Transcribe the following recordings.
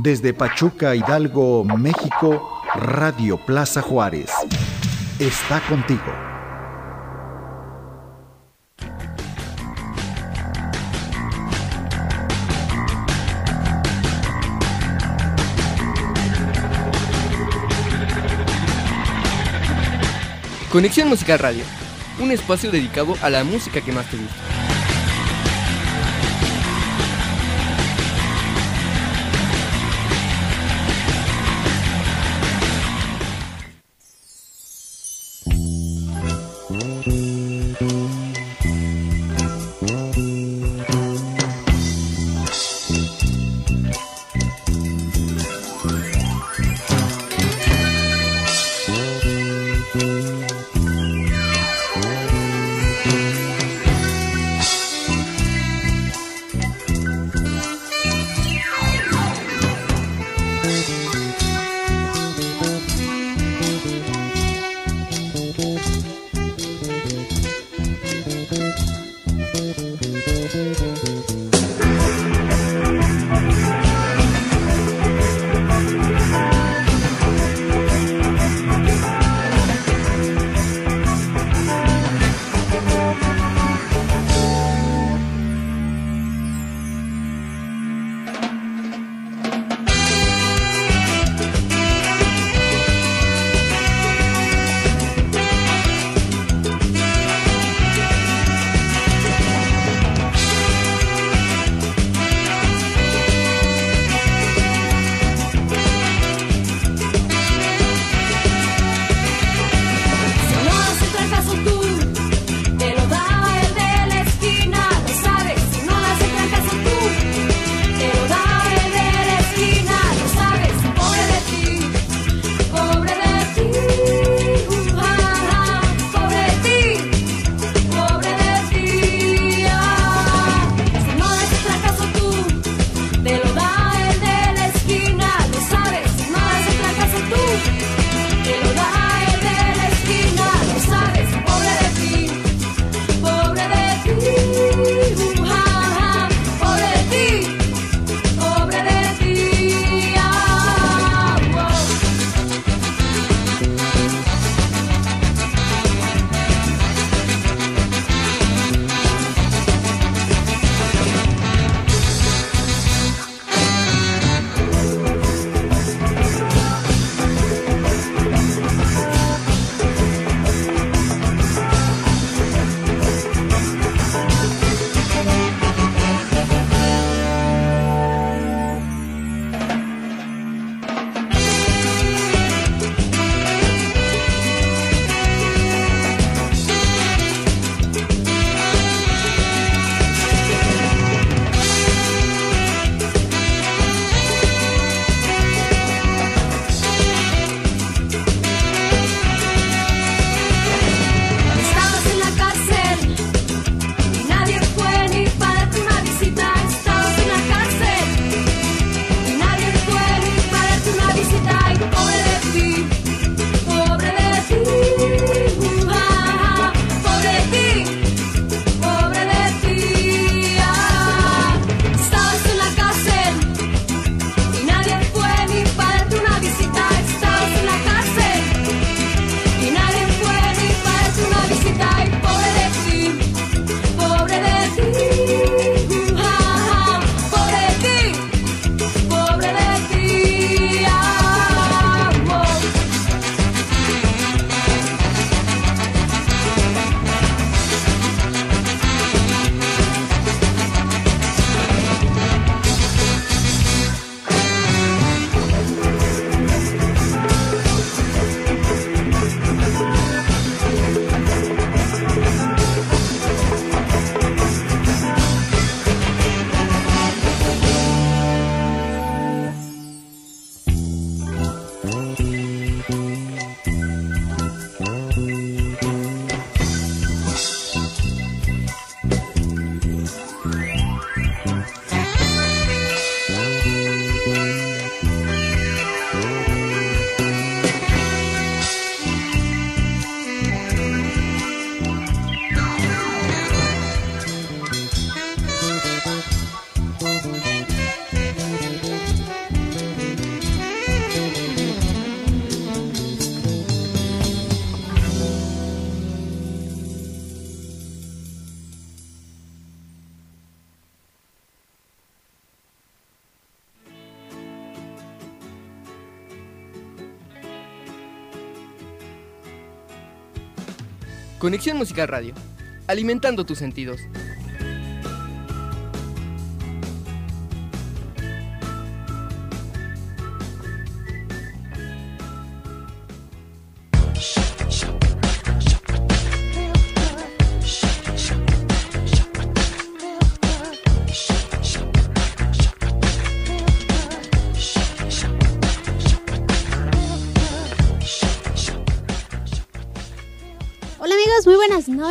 Desde Pachuca, Hidalgo, México, Radio Plaza Juárez. Está contigo. Conexión Musical Radio, un espacio dedicado a la música que más te gusta. Conexión Musical Radio, alimentando tus sentidos.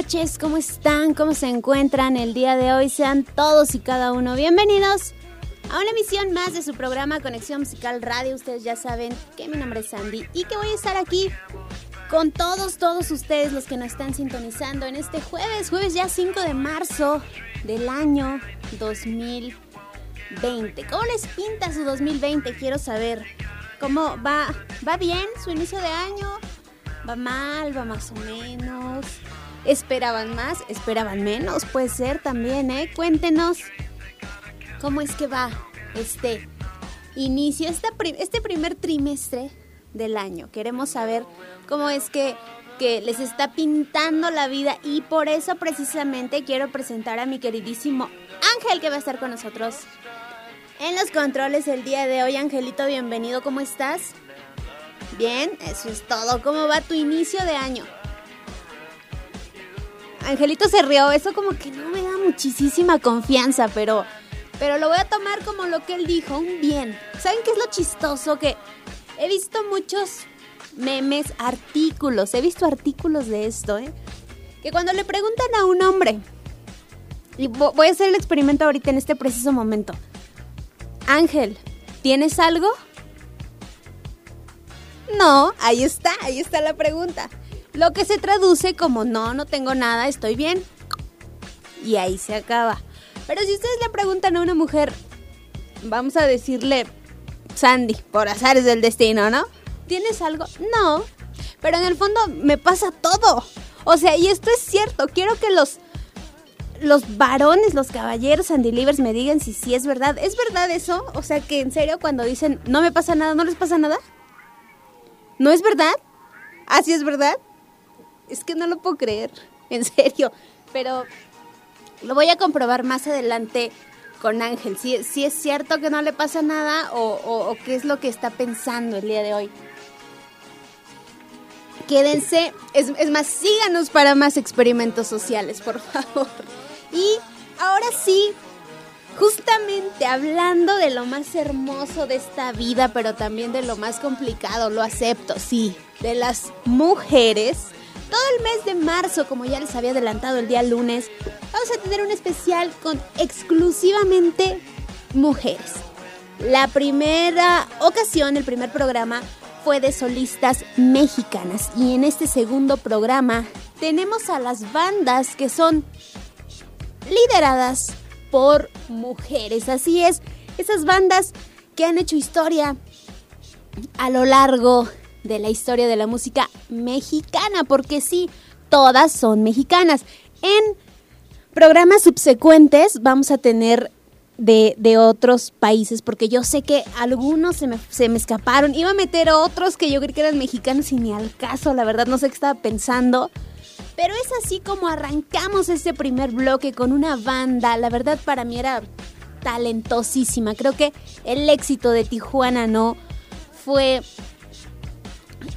Noches, ¿cómo están? ¿Cómo se encuentran el día de hoy? Sean todos y cada uno bienvenidos a una emisión más de su programa Conexión Musical Radio. Ustedes ya saben que mi nombre es Sandy y que voy a estar aquí con todos, todos ustedes los que nos están sintonizando en este jueves, jueves ya 5 de marzo del año 2020. ¿Cómo les pinta su 2020? Quiero saber. ¿Cómo va? ¿Va bien su inicio de año? ¿Va mal? ¿Va más o menos? ¿Esperaban más? ¿Esperaban menos? Puede ser también, ¿eh? Cuéntenos cómo es que va este inicio, este primer trimestre del año. Queremos saber cómo es que, que les está pintando la vida y por eso precisamente quiero presentar a mi queridísimo Ángel que va a estar con nosotros en los controles el día de hoy. Angelito, bienvenido, ¿cómo estás? Bien, eso es todo. ¿Cómo va tu inicio de año? Angelito se rió, eso como que no me da muchísima confianza, pero, pero lo voy a tomar como lo que él dijo, un bien. ¿Saben qué es lo chistoso? Que he visto muchos memes, artículos, he visto artículos de esto, ¿eh? Que cuando le preguntan a un hombre, y voy a hacer el experimento ahorita en este preciso momento, Ángel, ¿tienes algo? No, ahí está, ahí está la pregunta. Lo que se traduce como no, no tengo nada, estoy bien. Y ahí se acaba. Pero si ustedes le preguntan a una mujer, vamos a decirle Sandy, por azares del destino, ¿no? ¿Tienes algo? No. Pero en el fondo me pasa todo. O sea, y esto es cierto. Quiero que los los varones, los caballeros Sandy Livers me digan si sí es verdad. ¿Es verdad eso? O sea, que en serio cuando dicen no me pasa nada, ¿no les pasa nada? ¿No es verdad? ¿Así es verdad? Es que no lo puedo creer, en serio. Pero lo voy a comprobar más adelante con Ángel. Si, es cierto que no le pasa nada o, qué es lo que está pensando el día de hoy. Quédense, es más, síganos para más experimentos sociales, por favor. Y ahora sí, justamente hablando de lo más hermoso de esta vida, pero también de lo más complicado, lo acepto, sí, de las mujeres todo el mes de marzo, como ya les había adelantado el día lunes, vamos a tener un especial con exclusivamente mujeres. La primera ocasión, el primer programa, fue de solistas mexicanas. Y en este segundo programa tenemos a las bandas que son lideradas por mujeres. Así es, esas bandas que han hecho historia a lo largo de la historia de la música mexicana, porque sí, todas son mexicanas. En programas subsecuentes vamos a tener de, otros países, porque yo sé que algunos se me, se me escaparon. Iba a meter otros que yo creí que eran mexicanos y ni al caso, la verdad no sé qué estaba pensando. Pero es así como arrancamos este primer bloque con una banda. La verdad para mí era talentosísima. Creo que el éxito de Tijuana no fue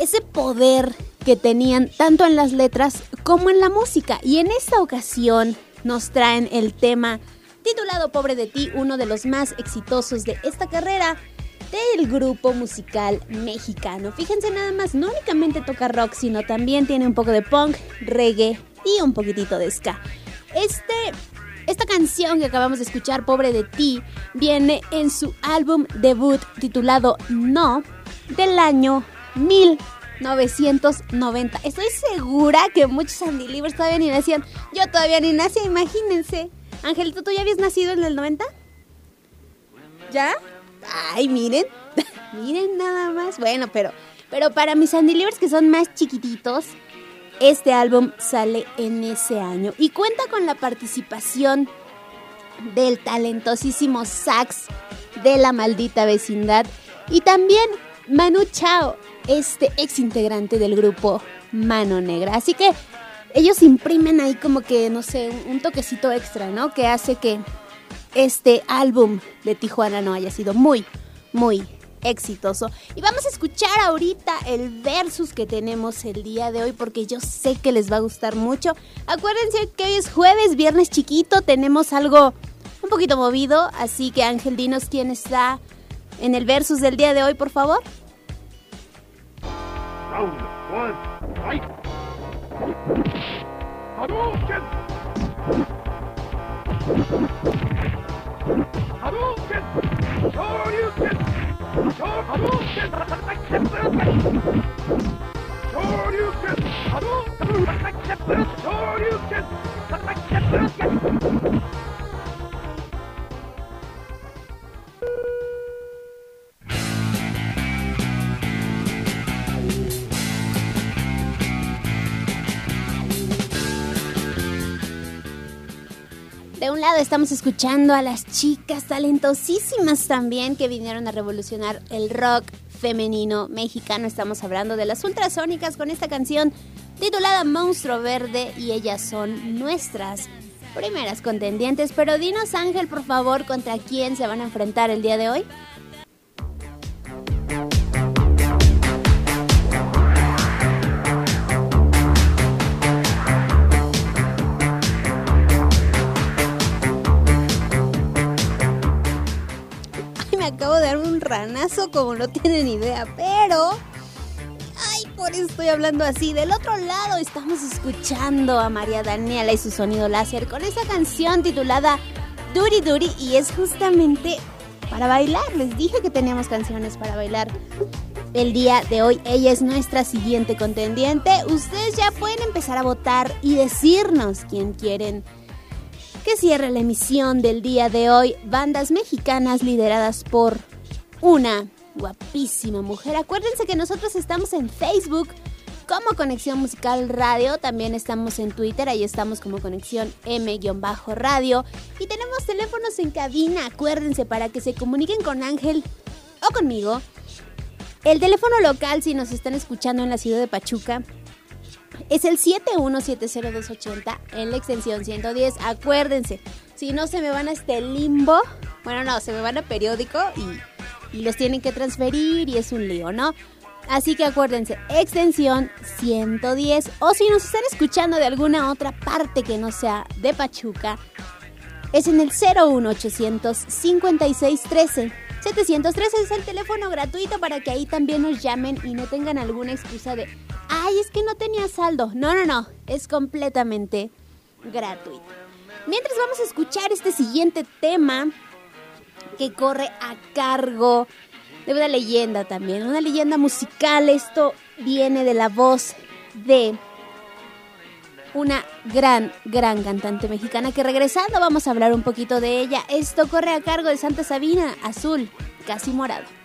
ese poder que tenían tanto en las letras como en la música. Y en esta ocasión nos traen el tema titulado Pobre de ti, uno de los más exitosos de esta carrera del grupo musical mexicano. Fíjense nada más, no únicamente toca rock, sino también tiene un poco de punk, reggae y un poquitito de ska. Este esta canción que acabamos de escuchar, Pobre de ti, viene en su álbum debut titulado No del año 1990. Estoy segura que muchos Sandy Livers todavía ni nacían. Yo todavía ni nací, imagínense. Angelito, ¿tú ya habías nacido en el 90? ¿Ya? Ay, miren. miren nada más. Bueno, pero, pero para mis Sandy Livers que son más chiquititos, este álbum sale en ese año y cuenta con la participación del talentosísimo sax de la maldita vecindad y también Manu Chao, este ex integrante del grupo Mano Negra. Así que ellos imprimen ahí como que, no sé, un toquecito extra, ¿no? Que hace que este álbum de Tijuana no haya sido muy, muy exitoso. Y vamos a escuchar ahorita el versus que tenemos el día de hoy porque yo sé que les va a gustar mucho. Acuérdense que hoy es jueves, viernes chiquito, tenemos algo un poquito movido, así que Ángel, dinos quién está en el versus del día de hoy, por favor. Round one, fight! Hadouken! Hadouken! Shoryuken! Hadouken! Shoryuken! Hadouken! Shoryuken! Shoryuken! De un lado estamos escuchando a las chicas talentosísimas también que vinieron a revolucionar el rock femenino mexicano. Estamos hablando de las ultrasónicas con esta canción titulada Monstruo Verde y ellas son nuestras primeras contendientes. Pero dinos Ángel, por favor, contra quién se van a enfrentar el día de hoy. Acabo de dar un ranazo como no tienen idea, pero... Ay, por eso estoy hablando así. Del otro lado estamos escuchando a María Daniela y su sonido láser con esa canción titulada Duri Duri y es justamente para bailar. Les dije que teníamos canciones para bailar. El día de hoy ella es nuestra siguiente contendiente. Ustedes ya pueden empezar a votar y decirnos quién quieren que cierre la emisión del día de hoy, bandas mexicanas lideradas por una guapísima mujer. Acuérdense que nosotros estamos en Facebook como Conexión Musical Radio, también estamos en Twitter, ahí estamos como Conexión M-Radio y tenemos teléfonos en cabina, acuérdense para que se comuniquen con Ángel o conmigo. El teléfono local, si nos están escuchando en la ciudad de Pachuca, es el 7170280 en la extensión 110. Acuérdense, si no se me van a este limbo, bueno, no, se me van a periódico y, y los tienen que transferir y es un lío, ¿no? Así que acuérdense, extensión 110 o si nos están escuchando de alguna otra parte que no sea de Pachuca, es en el 01800 5613. 713 es el teléfono gratuito para que ahí también nos llamen y no tengan alguna excusa de ay, es que no tenía saldo. No, no, no, es completamente gratuito. Mientras vamos a escuchar este siguiente tema que corre a cargo de una leyenda también, una leyenda musical. Esto viene de la voz de una gran, gran cantante mexicana que regresando vamos a hablar un poquito de ella. Esto corre a cargo de Santa Sabina, azul, casi morado.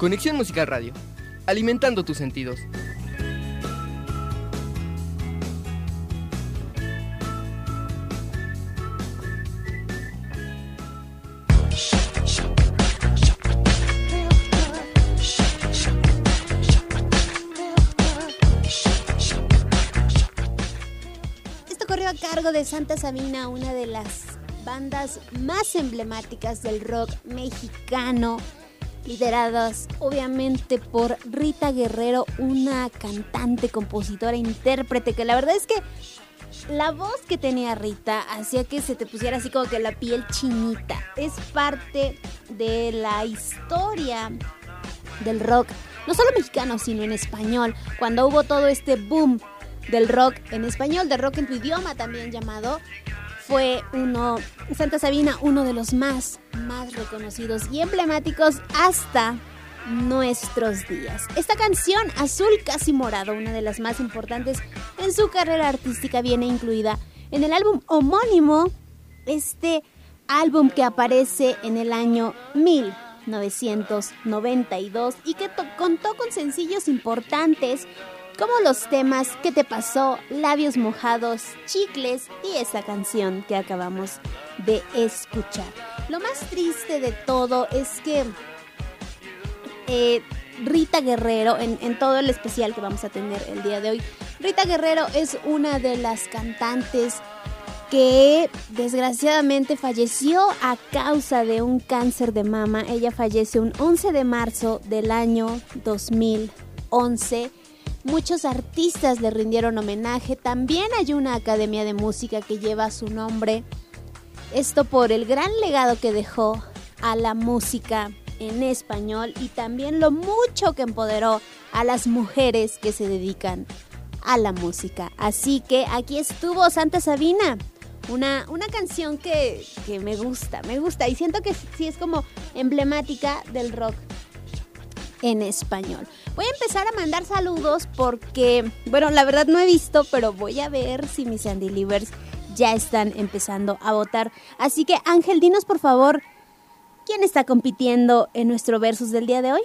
Conexión Musical Radio, alimentando tus sentidos. Esto corrió a cargo de Santa Sabina, una de las bandas más emblemáticas del rock mexicano, lideradas obviamente por Rita Guerrero, una cantante, compositora, intérprete, que la verdad es que la voz que tenía Rita hacía que se te pusiera así como que la piel chinita. Es parte de la historia del rock, no solo mexicano, sino en español, cuando hubo todo este boom del rock en español, de rock en tu idioma también llamado, fue uno, Santa Sabina, uno de los más, más reconocidos y emblemáticos hasta nuestros días. Esta canción, Azul Casi Morado, una de las más importantes en su carrera artística, viene incluida en el álbum homónimo, este álbum que aparece en el año 1992 y que contó con sencillos importantes como los temas ¿Qué te pasó? Labios mojados, chicles y esa canción que acabamos de escuchar. Lo más triste de todo es que eh, Rita Guerrero, en, en, todo el especial que vamos a tener el día de hoy, Rita Guerrero es una de las cantantes que desgraciadamente falleció a causa de un cáncer de mama. Ella falleció un 11 de marzo del año 2011 Muchos artistas le rindieron homenaje. También hay una academia de música que lleva su nombre. Esto por el gran legado que dejó a la música en español y también lo mucho que empoderó a las mujeres que se dedican a la música. Así que aquí estuvo Santa Sabina. Una, una canción que, que me gusta, me gusta y siento que sí es como emblemática del rock en español. Voy a empezar a mandar saludos porque, bueno, la verdad no he visto, pero voy a ver si mis Andy Livers ya están empezando a votar. Así que Ángel, dinos por favor, ¿quién está compitiendo en nuestro versus del día de hoy?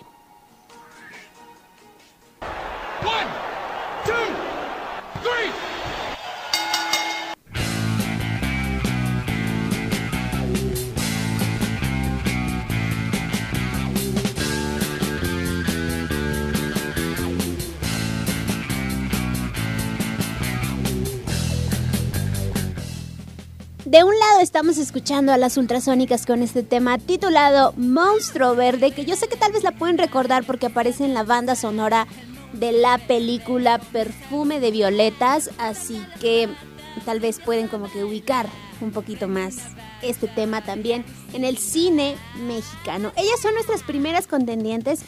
De un lado estamos escuchando a las ultrasónicas con este tema titulado Monstruo Verde, que yo sé que tal vez la pueden recordar porque aparece en la banda sonora de la película Perfume de Violetas, así que tal vez pueden como que ubicar un poquito más este tema también en el cine mexicano. Ellas son nuestras primeras contendientes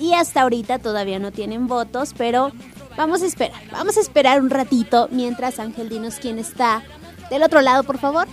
y hasta ahorita todavía no tienen votos, pero vamos a esperar, vamos a esperar un ratito mientras Ángel dinos quién está del otro lado, por favor.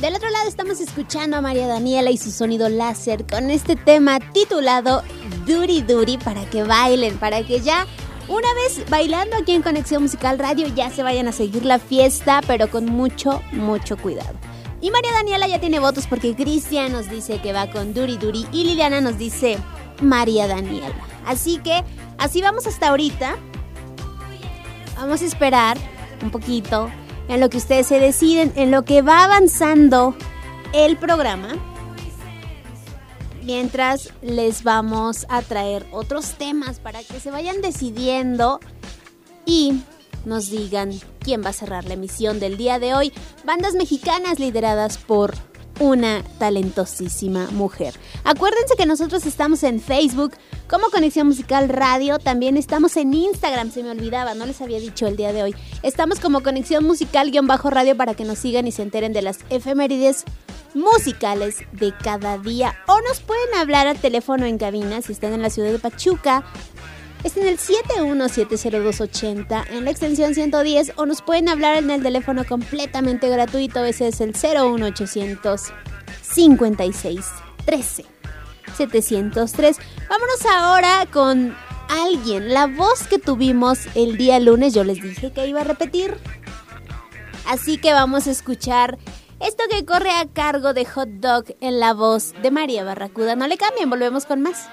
Del otro lado estamos escuchando a María Daniela y su sonido láser con este tema titulado Duri Duri para que bailen, para que ya una vez bailando aquí en Conexión Musical Radio, ya se vayan a seguir la fiesta, pero con mucho, mucho cuidado. Y María Daniela ya tiene votos porque Cristian nos dice que va con Duri Duri y Liliana nos dice María Daniela. Así que así vamos hasta ahorita. Vamos a esperar un poquito en lo que ustedes se deciden, en lo que va avanzando el programa mientras les vamos a traer otros temas para que se vayan decidiendo y nos digan quién va a cerrar la emisión del día de hoy. Bandas mexicanas lideradas por una talentosísima mujer. Acuérdense que nosotros estamos en Facebook como Conexión Musical Radio, también estamos en Instagram, se me olvidaba, no les había dicho el día de hoy. Estamos como Conexión Musical-Radio para que nos sigan y se enteren de las efemérides musicales de cada día. O nos pueden hablar al teléfono en cabina si están en la ciudad de Pachuca. Es en el 7170280 en la extensión 110 o nos pueden hablar en el teléfono completamente gratuito, ese es el 01800 56 13 703. Vámonos ahora con alguien, la voz que tuvimos el día lunes, yo les dije que iba a repetir. Así que vamos a escuchar esto que corre a cargo de Hot Dog en la voz de María Barracuda. No le cambien, volvemos con más.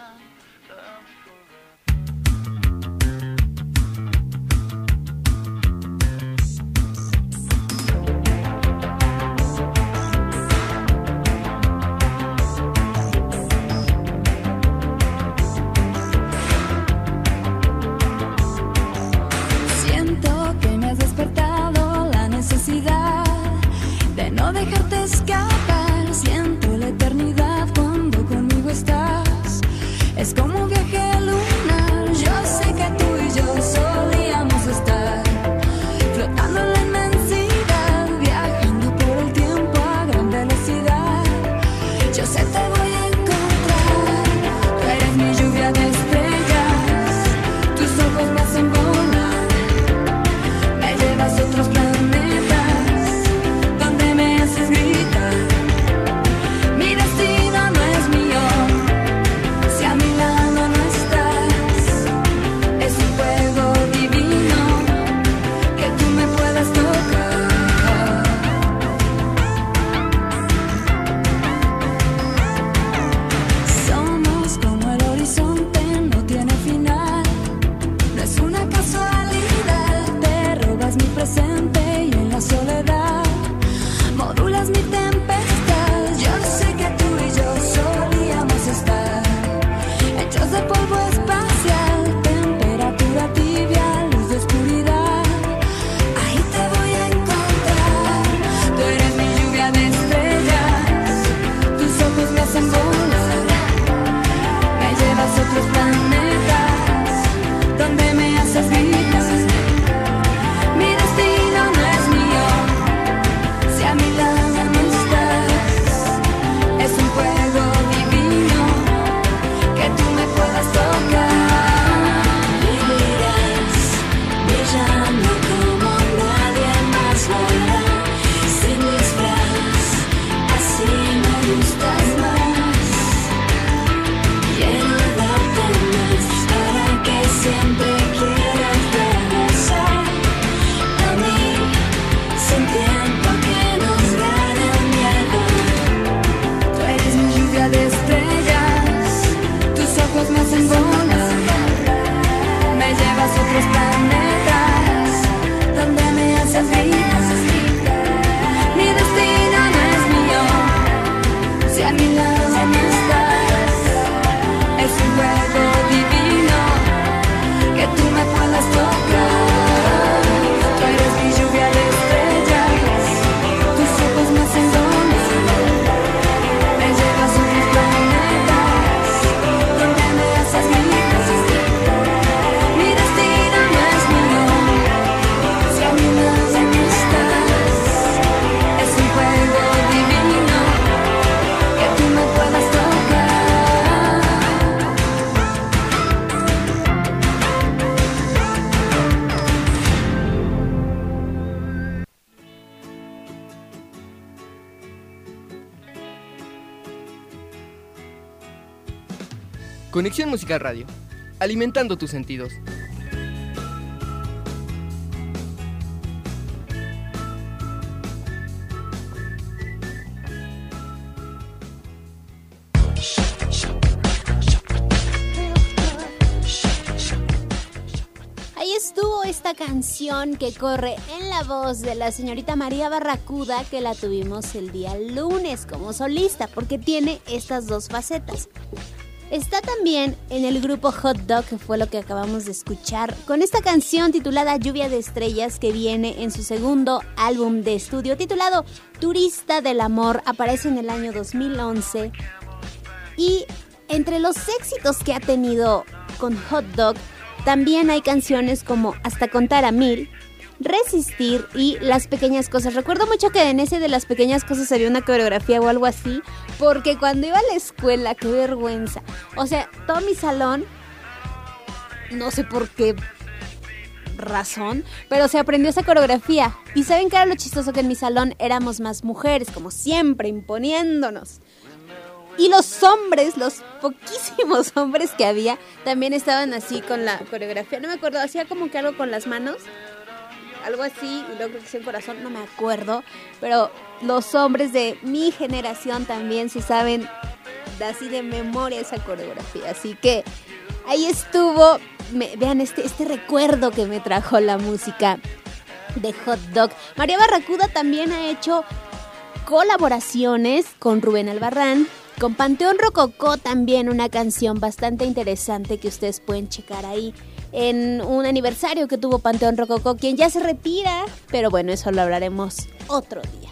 Conexión Musical Radio, alimentando tus sentidos. Ahí estuvo esta canción que corre en la voz de la señorita María Barracuda que la tuvimos el día lunes como solista porque tiene estas dos facetas. Está también en el grupo Hot Dog, que fue lo que acabamos de escuchar, con esta canción titulada Lluvia de Estrellas, que viene en su segundo álbum de estudio titulado Turista del Amor, aparece en el año 2011. Y entre los éxitos que ha tenido con Hot Dog, también hay canciones como Hasta contar a mil, resistir y las pequeñas cosas. Recuerdo mucho que en ese de las pequeñas cosas había una coreografía o algo así, porque cuando iba a la escuela, qué vergüenza. O sea, todo mi salón, no sé por qué razón, pero se aprendió esa coreografía. Y saben que era lo chistoso que en mi salón éramos más mujeres, como siempre, imponiéndonos. Y los hombres, los poquísimos hombres que había, también estaban así con la coreografía. No me acuerdo, hacía como que algo con las manos. Algo así, y luego que corazón, no me acuerdo. Pero los hombres de mi generación también se saben así de memoria esa coreografía. Así que ahí estuvo. vean este, este recuerdo que me trajo la música de Hot Dog. María Barracuda también ha hecho colaboraciones con Rubén Albarrán, con Panteón Rococó también una canción bastante interesante que ustedes pueden checar ahí en un aniversario que tuvo Panteón Rococó, quien ya se retira, pero bueno, eso lo hablaremos otro día.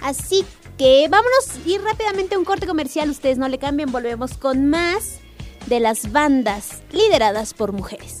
Así que vámonos y rápidamente un corte comercial, ustedes no le cambien, volvemos con más de las bandas lideradas por mujeres.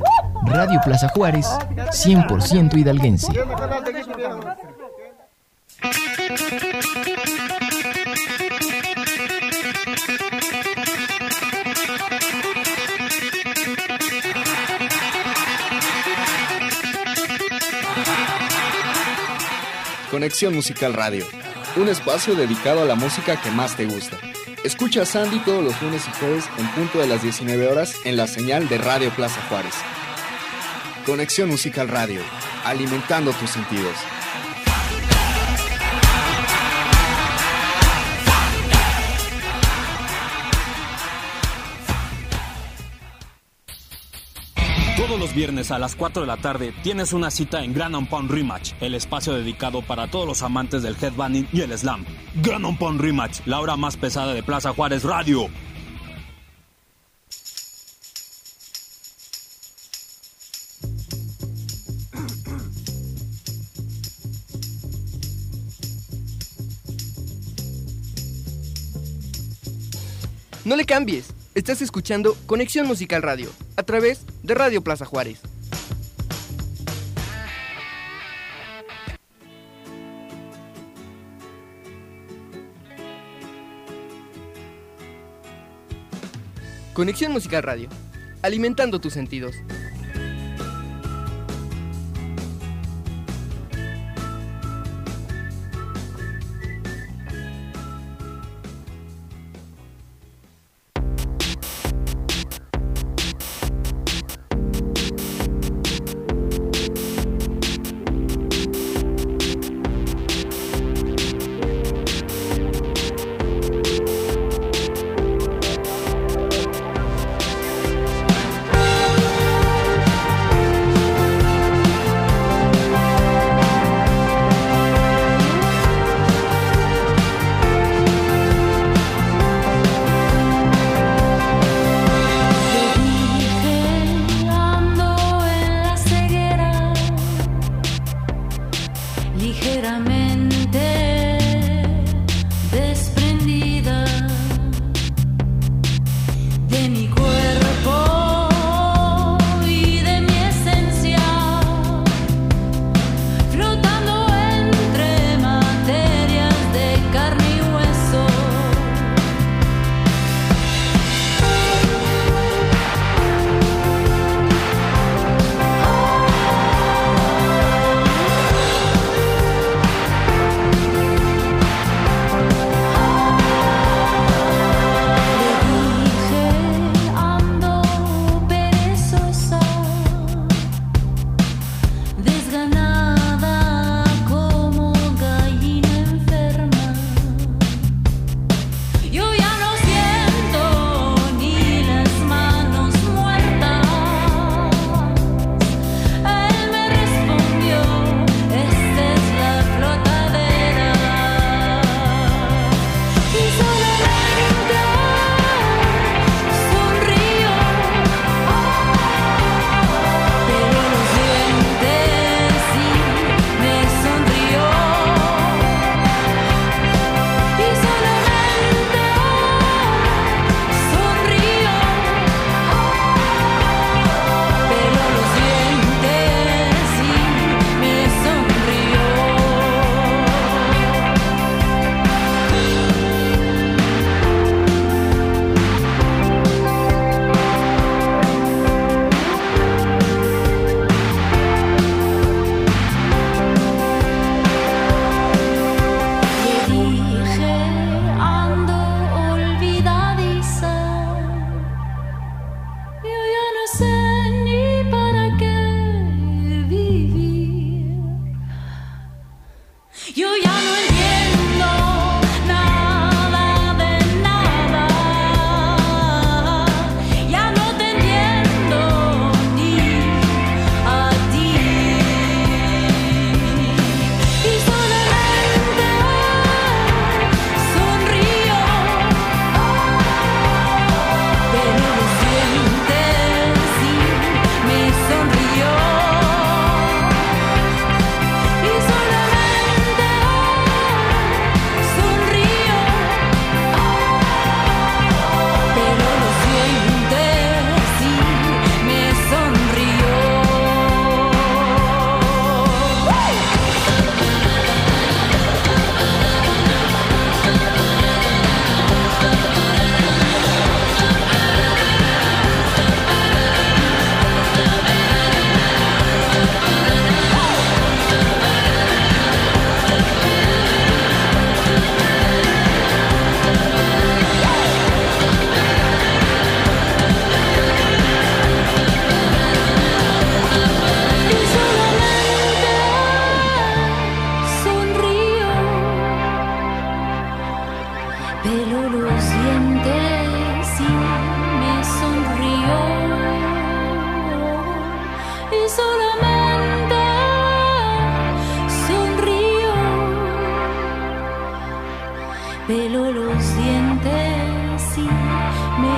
Radio Plaza Juárez, 100% hidalguense. Conexión Musical Radio, un espacio dedicado a la música que más te gusta. Escucha a Sandy todos los lunes y jueves en punto de las 19 horas en la señal de Radio Plaza Juárez. Conexión Musical Radio, alimentando tus sentidos. Todos los viernes a las 4 de la tarde tienes una cita en Grand Pound Rematch, el espacio dedicado para todos los amantes del headbanging y el slam. Grand Pound Rematch, la hora más pesada de Plaza Juárez Radio. No le cambies. Estás escuchando Conexión Musical Radio a través de Radio Plaza Juárez. Conexión Musical Radio, alimentando tus sentidos.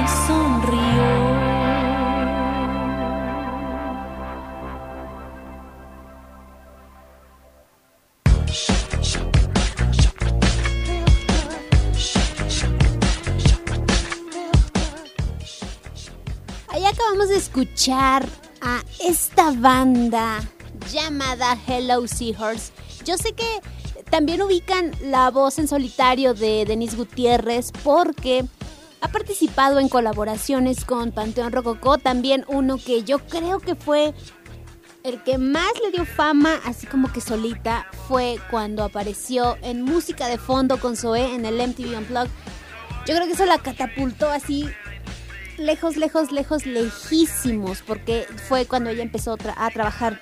Sonrió. Ahí acabamos de escuchar a esta banda llamada Hello Seahorse. Yo sé que también ubican la voz en solitario de Denise Gutiérrez porque ha participado en colaboraciones con Panteón Rococó, también uno que yo creo que fue el que más le dio fama, así como que solita, fue cuando apareció en música de fondo con Zoé en el MTV Unplugged. Yo creo que eso la catapultó así lejos, lejos, lejos, lejísimos, porque fue cuando ella empezó a trabajar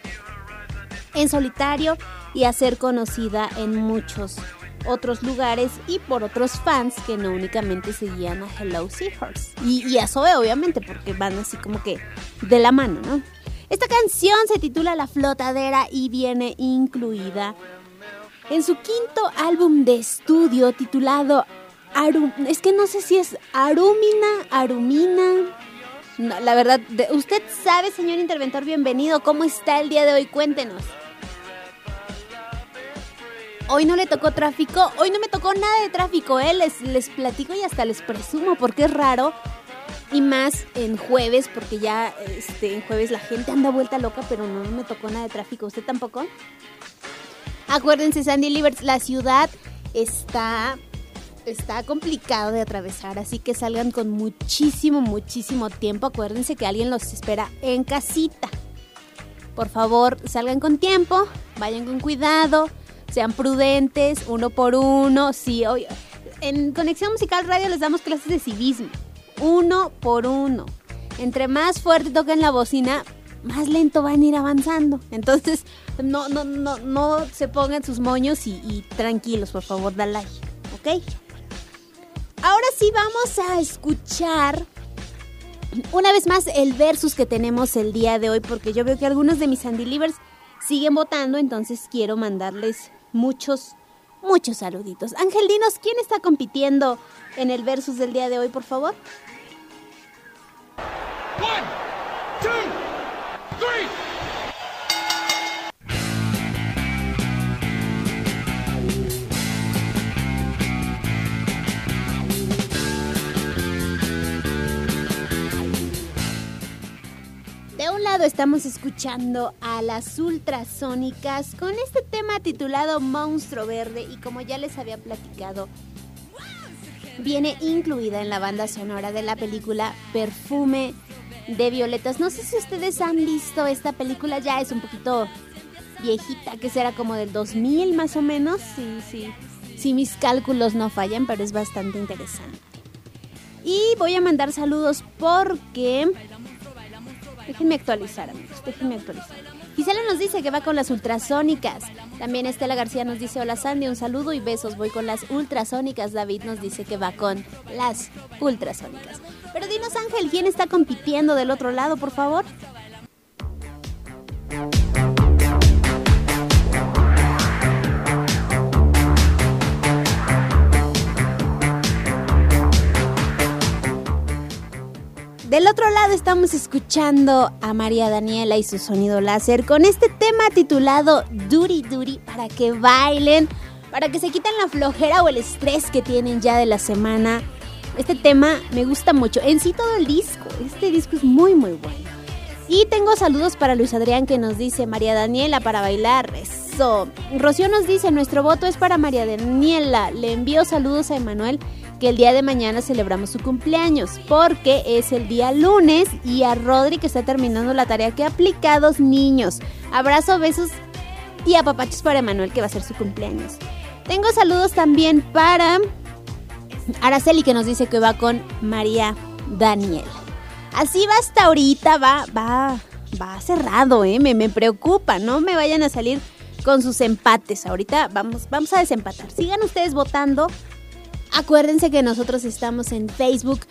en solitario y a ser conocida en muchos otros lugares y por otros fans que no únicamente seguían a Hello Seahorse. Y, y a Zoe, obviamente, porque van así como que de la mano, ¿no? Esta canción se titula La Flotadera y viene incluida en su quinto álbum de estudio titulado Arum, es que no sé si es Arumina, Arumina. No, la verdad, usted sabe, señor interventor, bienvenido. ¿Cómo está el día de hoy? Cuéntenos. Hoy no le tocó tráfico, hoy no me tocó nada de tráfico, ¿eh? Les, les platico y hasta les presumo porque es raro. Y más en jueves, porque ya este, en jueves la gente anda vuelta loca, pero no, me tocó nada de tráfico. ¿Usted tampoco? Acuérdense, Sandy Livers, la ciudad está, está complicado de atravesar, así que salgan con muchísimo, muchísimo tiempo. Acuérdense que alguien los espera en casita. Por favor, salgan con tiempo, vayan con cuidado, sean prudentes, uno por uno. Sí, hoy en Conexión Musical Radio les damos clases de civismo, uno por uno. Entre más fuerte toquen la bocina, más lento van a ir avanzando. Entonces, no, no, no, no se pongan sus moños y, tranquilos, por favor, da like, ¿ok? Ahora sí vamos a escuchar una vez más el versus que tenemos el día de hoy, porque yo veo que algunos de mis Andy Livers siguen votando, entonces quiero mandarles muchos, muchos saluditos. Ángel, dinos, ¿quién está compitiendo en el versus del día de hoy, por favor? De un lado estamos escuchando a las ultrasónicas con este tema titulado Monstruo Verde y como ya les había platicado, viene incluida en la banda sonora de la película Perfume de Violetas. No sé si ustedes han visto esta película, ya es un poquito viejita, que será como del 2000 más o menos, sí, sí, si mis cálculos no fallan, pero es bastante interesante. Y voy a mandar saludos porque... Déjenme actualizar, amigos, déjenme actualizar. Gisela nos dice que va con las ultrasónicas. También Estela García nos dice, hola Sandy, un saludo y besos. Voy con las ultrasónicas. David nos dice que va con las ultrasónicas. Pero dinos, Ángel, ¿quién está compitiendo del otro lado, por favor? Del otro lado estamos escuchando a María Daniela y su sonido láser con este tema titulado Duri Duri para que bailen, para que se quiten la flojera o el estrés que tienen ya de la semana. Este tema me gusta mucho, en sí todo el disco, este disco es muy muy bueno. Y tengo saludos para Luis Adrián que nos dice María Daniela para bailar, eso. Rocío nos dice, nuestro voto es para María Daniela, le envío saludos a Emanuel que el día de mañana celebramos su cumpleaños porque es el día lunes y a Rodri que está terminando la tarea que aplicados niños. Abrazo, besos y apapachos para Emanuel que va a ser su cumpleaños. Tengo saludos también para Araceli que nos dice que va con María Daniel. Así va hasta ahorita, va, va, va cerrado, ¿eh? Me, me preocupa, no me vayan a salir con sus empates. Ahorita vamos, vamos a desempatar. Sigan ustedes votando Acuérdense que nosotros estamos en Facebook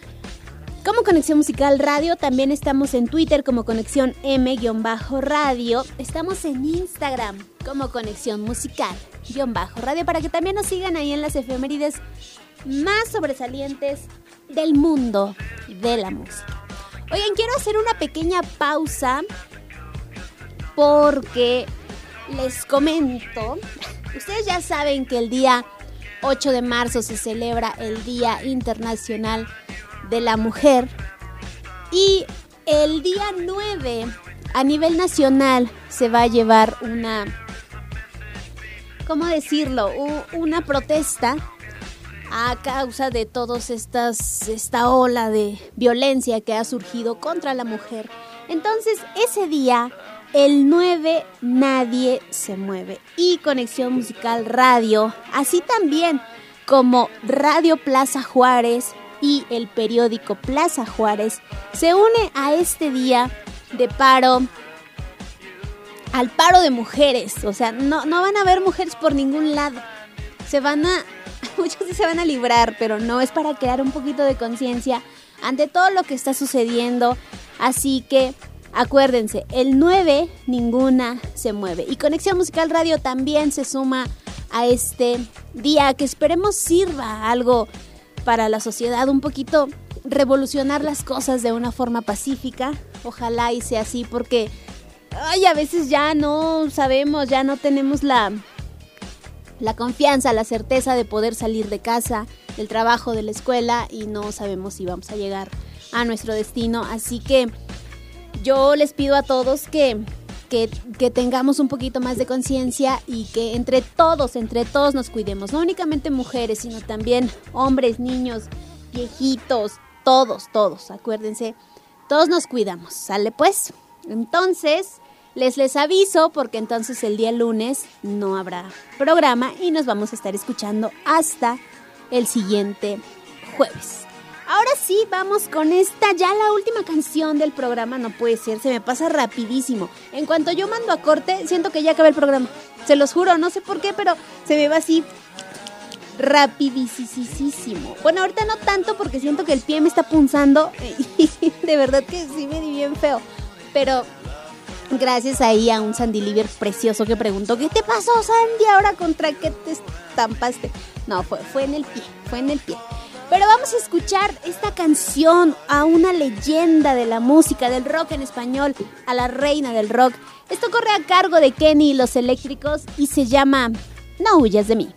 como Conexión Musical Radio, también estamos en Twitter como Conexión M-Radio, estamos en Instagram como Conexión Musical-Radio para que también nos sigan ahí en las efemérides más sobresalientes del mundo de la música. Oigan, quiero hacer una pequeña pausa porque les comento, ustedes ya saben que el día 8 de marzo se celebra el Día Internacional de la Mujer y el día 9 a nivel nacional se va a llevar una, ¿cómo decirlo? una protesta a causa de todas estas esta ola de violencia que ha surgido contra la mujer. Entonces, ese día el 9 nadie se mueve y Conexión Musical Radio, así también como Radio Plaza Juárez y el periódico Plaza Juárez se une a este día de paro al paro de mujeres, o sea, no, no van a haber mujeres por ningún lado. Se van a muchos sí se van a librar, pero no es para crear un poquito de conciencia ante todo lo que está sucediendo. Así que acuérdense, el 9 ninguna se mueve. Y Conexión Musical Radio también se suma a este día que esperemos sirva algo para la sociedad, un poquito revolucionar las cosas de una forma pacífica. Ojalá y sea así porque ay, a veces ya no sabemos, ya no tenemos la la confianza, la certeza de poder salir de casa, del trabajo, de la escuela y no sabemos si vamos a llegar a nuestro destino. Así que yo les pido a todos que, que, tengamos un poquito más de conciencia y que entre todos, entre todos nos cuidemos. No únicamente mujeres, sino también hombres, niños, viejitos, todos, todos, acuérdense. Todos nos cuidamos, ¿sale pues? Entonces, les les aviso porque entonces el día lunes no habrá programa y nos vamos a estar escuchando hasta el siguiente jueves. Ahora sí, vamos con esta, ya la última canción del programa, no puede ser, se me pasa rapidísimo. En cuanto yo mando a corte, siento que ya acaba el programa. Se los juro, no sé por qué, pero se me va así rapidísimo. Bueno, ahorita no tanto porque siento que el pie me está punzando y de verdad que sí me di bien feo. Pero Gracias ahí a un Sandy Liver precioso que preguntó, ¿qué te pasó Sandy? ¿Ahora contra qué te estampaste? No, fue, fue en el pie, fue en el pie. Pero vamos a escuchar esta canción a una leyenda de la música, del rock en español, a la reina del rock. Esto corre a cargo de Kenny y los eléctricos y se llama No huyas de mí.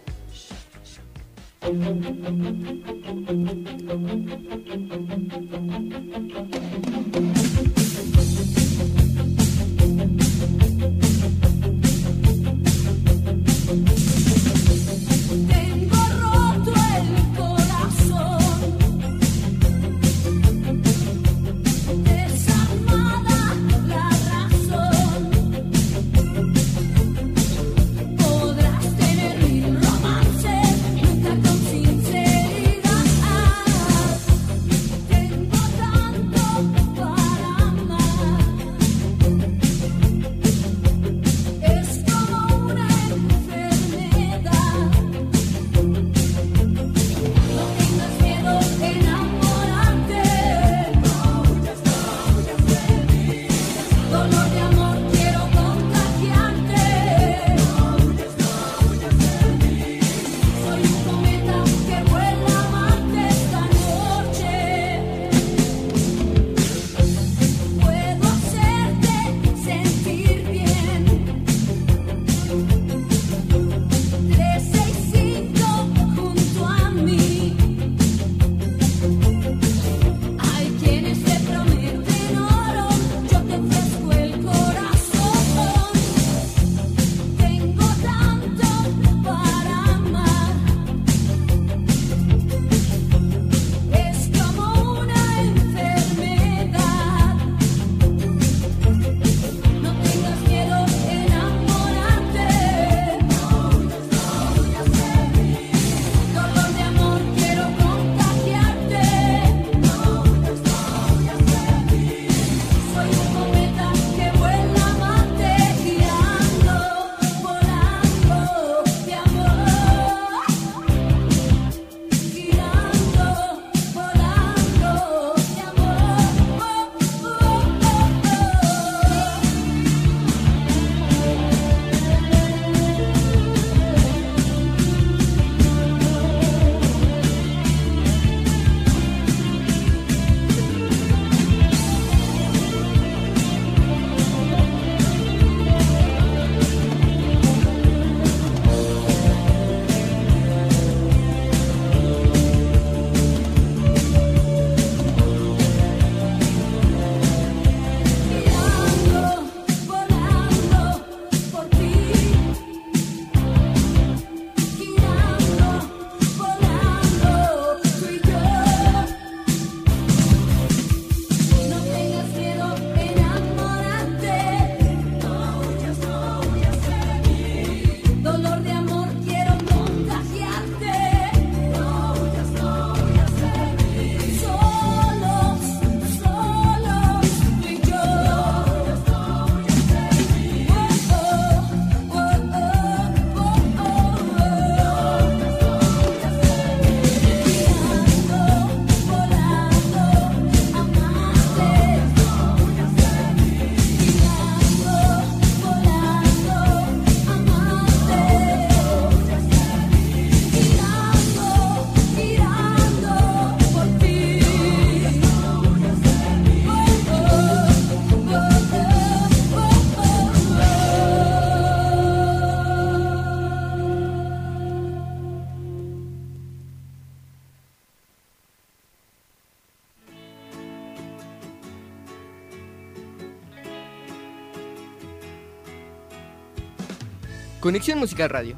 Conexión Musical Radio,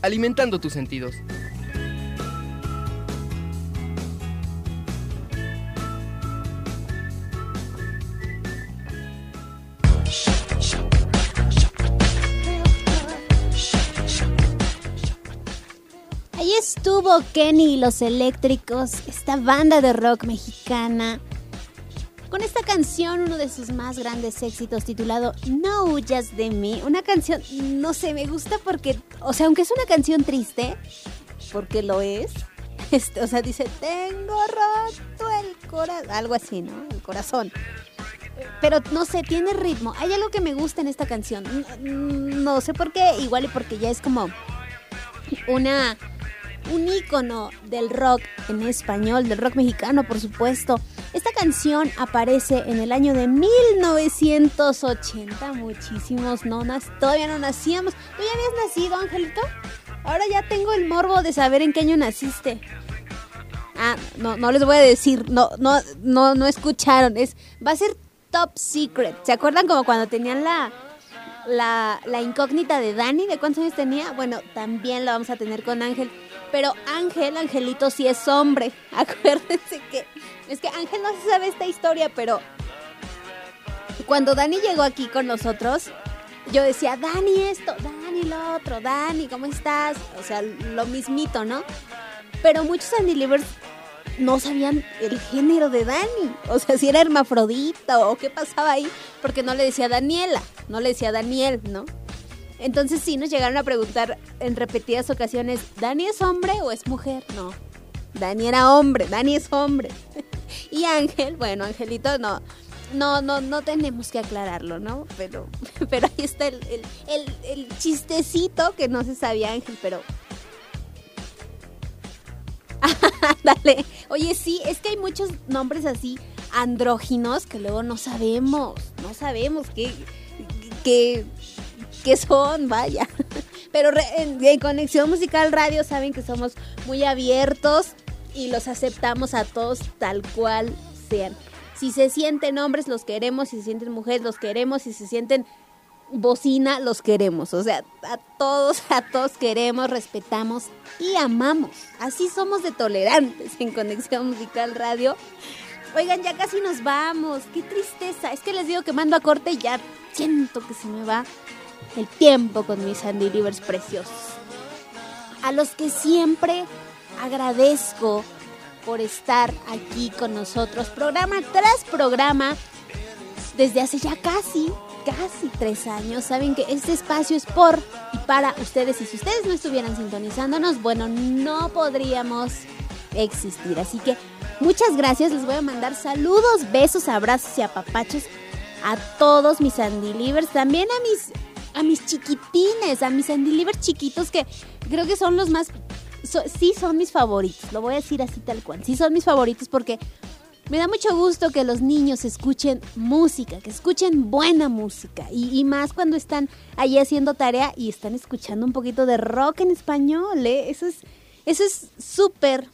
alimentando tus sentidos. Ahí estuvo Kenny y los Eléctricos, esta banda de rock mexicana, con esta canción, uno de sus más grandes éxitos titulado No Huyas de mí. Una canción, no sé, me gusta porque, o sea, aunque es una canción triste, porque lo es, este, o sea, dice, tengo roto el corazón, algo así, ¿no? El corazón. Pero no sé, tiene ritmo. Hay algo que me gusta en esta canción. No, no sé por qué, igual y porque ya es como una un ícono del rock en español, del rock mexicano, por supuesto. Esta canción aparece en el año de 1980. Muchísimos nonas todavía no nacíamos. ¿Tú ya habías nacido, Angelito? Ahora ya tengo el morbo de saber en qué año naciste. Ah, no, no les voy a decir, no, no, no, no escucharon. Es, va a ser top secret. ¿Se acuerdan como cuando tenían la, la, la incógnita de Dani? ¿De cuántos años tenía? Bueno, también la vamos a tener con Ángel. Pero Ángel, Angelito sí es hombre. Acuérdense que es que Ángel no se sabe esta historia, pero cuando Dani llegó aquí con nosotros, yo decía, Dani esto, Dani lo otro, Dani, ¿cómo estás? O sea, lo mismito, ¿no? Pero muchos Livers no sabían el género de Dani. O sea, si era hermafrodita o qué pasaba ahí, porque no le decía Daniela, no le decía Daniel, ¿no? Entonces sí nos llegaron a preguntar en repetidas ocasiones, ¿Dani es hombre o es mujer? No, Dani era hombre, Dani es hombre. y Ángel, bueno, Angelito no. No, no, no tenemos que aclararlo, ¿no? Pero, pero ahí está el, el, el chistecito que no se sabía Ángel, pero Dale. Oye, sí, es que hay muchos nombres así andróginos que luego no sabemos, no sabemos qué, qué, qué son, vaya. Pero en, en, Conexión Musical Radio saben que somos muy abiertos y los aceptamos a todos tal cual sean. Si se sienten hombres, los queremos, si se sienten mujeres, los queremos, si se sienten bocina, los queremos. O sea, a todos, a todos queremos, respetamos y amamos. Así somos de tolerantes en Conexión Musical Radio. Oigan, ya casi nos vamos. Qué tristeza. Es que les digo que mando a corte y ya siento que se me va el tiempo con mis Andy Livers preciosos. A los que siempre agradezco por estar aquí con nosotros, programa tras programa, desde hace ya casi, casi tres años. Saben que este espacio es por y para ustedes. Y si ustedes no estuvieran sintonizándonos, bueno, no podríamos existir. Así que muchas gracias. Les voy a mandar saludos, besos, abrazos y apapachos a todos mis Andy Livers. También a mis, a mis chiquitines, a mis Andy Livers chiquitos que creo que son los más... sí son mis favoritos. Lo voy a decir así tal cual. Sí son mis favoritos porque me da mucho gusto que los niños escuchen música, que escuchen buena música. Y, y más cuando están ahí haciendo tarea y están escuchando un poquito de rock en español. ¿eh? Eso es eso es súper,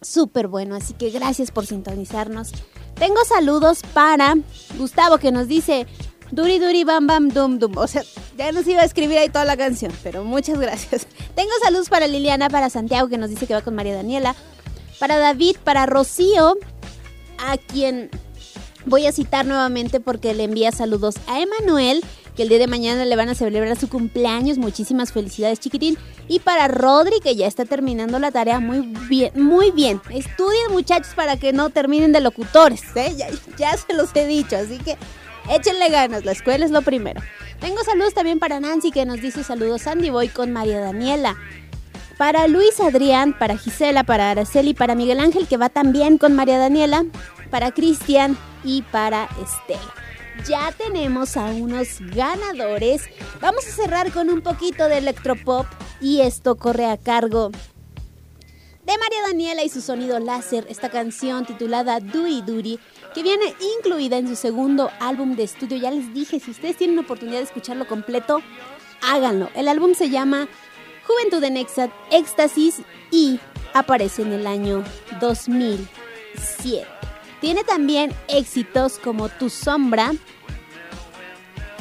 súper bueno. Así que gracias por sintonizarnos. Tengo saludos para Gustavo que nos dice Duri Duri Bam Bam Dum Dum. O sea, ya nos iba a escribir ahí toda la canción, pero muchas gracias. Tengo saludos para Liliana, para Santiago que nos dice que va con María Daniela, para David, para Rocío, a quien voy a citar nuevamente porque le envía saludos a Emanuel, que el día de mañana le van a celebrar su cumpleaños. Muchísimas felicidades, chiquitín. Y para Rodri, que ya está terminando la tarea muy bien, muy bien. Estudien, muchachos, para que no terminen de locutores, ¿eh? ya, ya se los he dicho, así que échenle ganas, la escuela es lo primero. Tengo saludos también para Nancy, que nos dice saludos Sandy Boy con María Daniela para Luis Adrián, para Gisela, para Araceli, para Miguel Ángel, que va también con María Daniela, para Cristian y para Estela. Ya tenemos a unos ganadores. Vamos a cerrar con un poquito de electropop y esto corre a cargo de María Daniela y su sonido láser, esta canción titulada Duri Duri, que viene incluida en su segundo álbum de estudio. Ya les dije, si ustedes tienen oportunidad de escucharlo completo, háganlo. El álbum se llama Juventud en Éxtasis y aparece en el año 2007. Tiene también éxitos como Tu Sombra,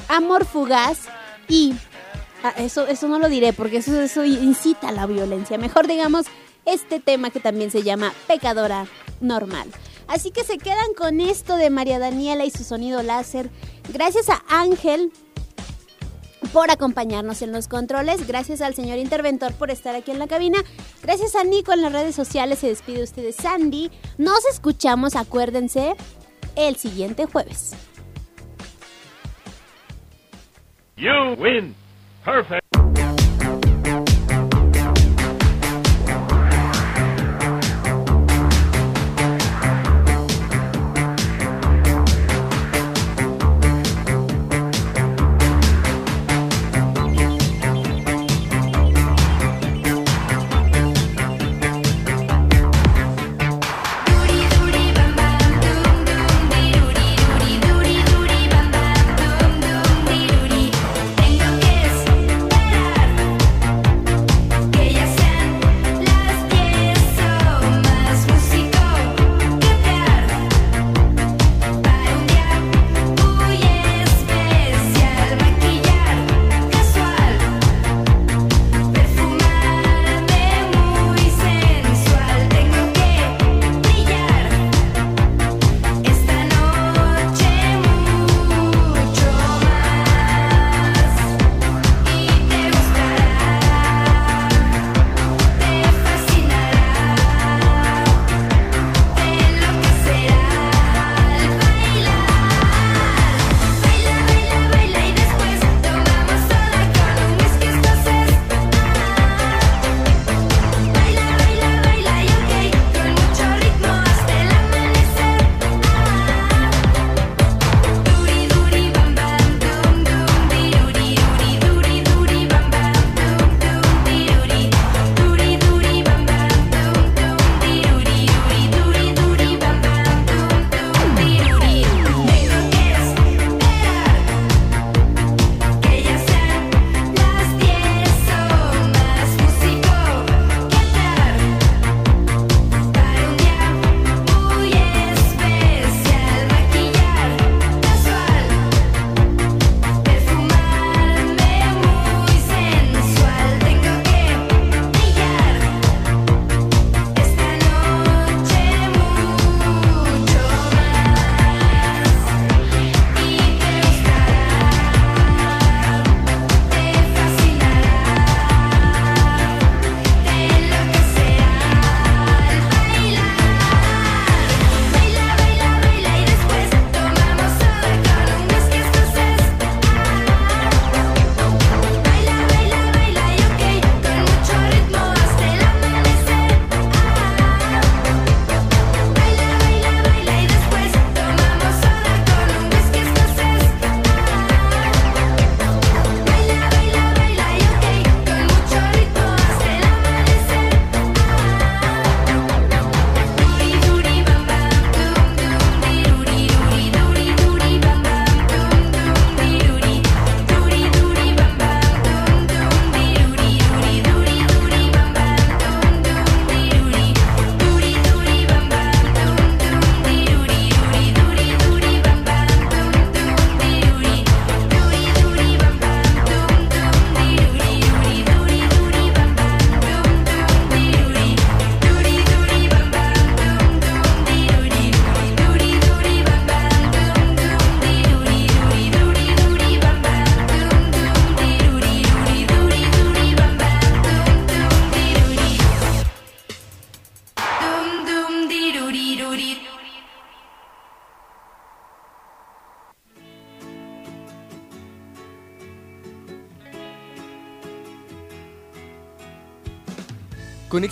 Amor Fugaz y Ah, eso, eso no lo diré porque eso, eso incita a la violencia. Mejor digamos este tema que también se llama Pecadora Normal. Así que se quedan con esto de María Daniela y su sonido láser. Gracias a Ángel por acompañarnos en los controles. Gracias al señor interventor por estar aquí en la cabina. Gracias a Nico en las redes sociales. Se despide usted de Sandy. Nos escuchamos, acuérdense, el siguiente jueves. You win. Perfect.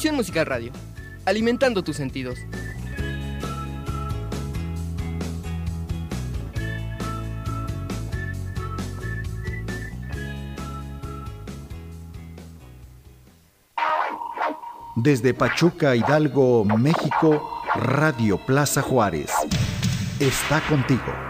Conexión Radio, alimentando tus sentidos. Desde Pachuca, Hidalgo, México, Radio Plaza Juárez. Está contigo.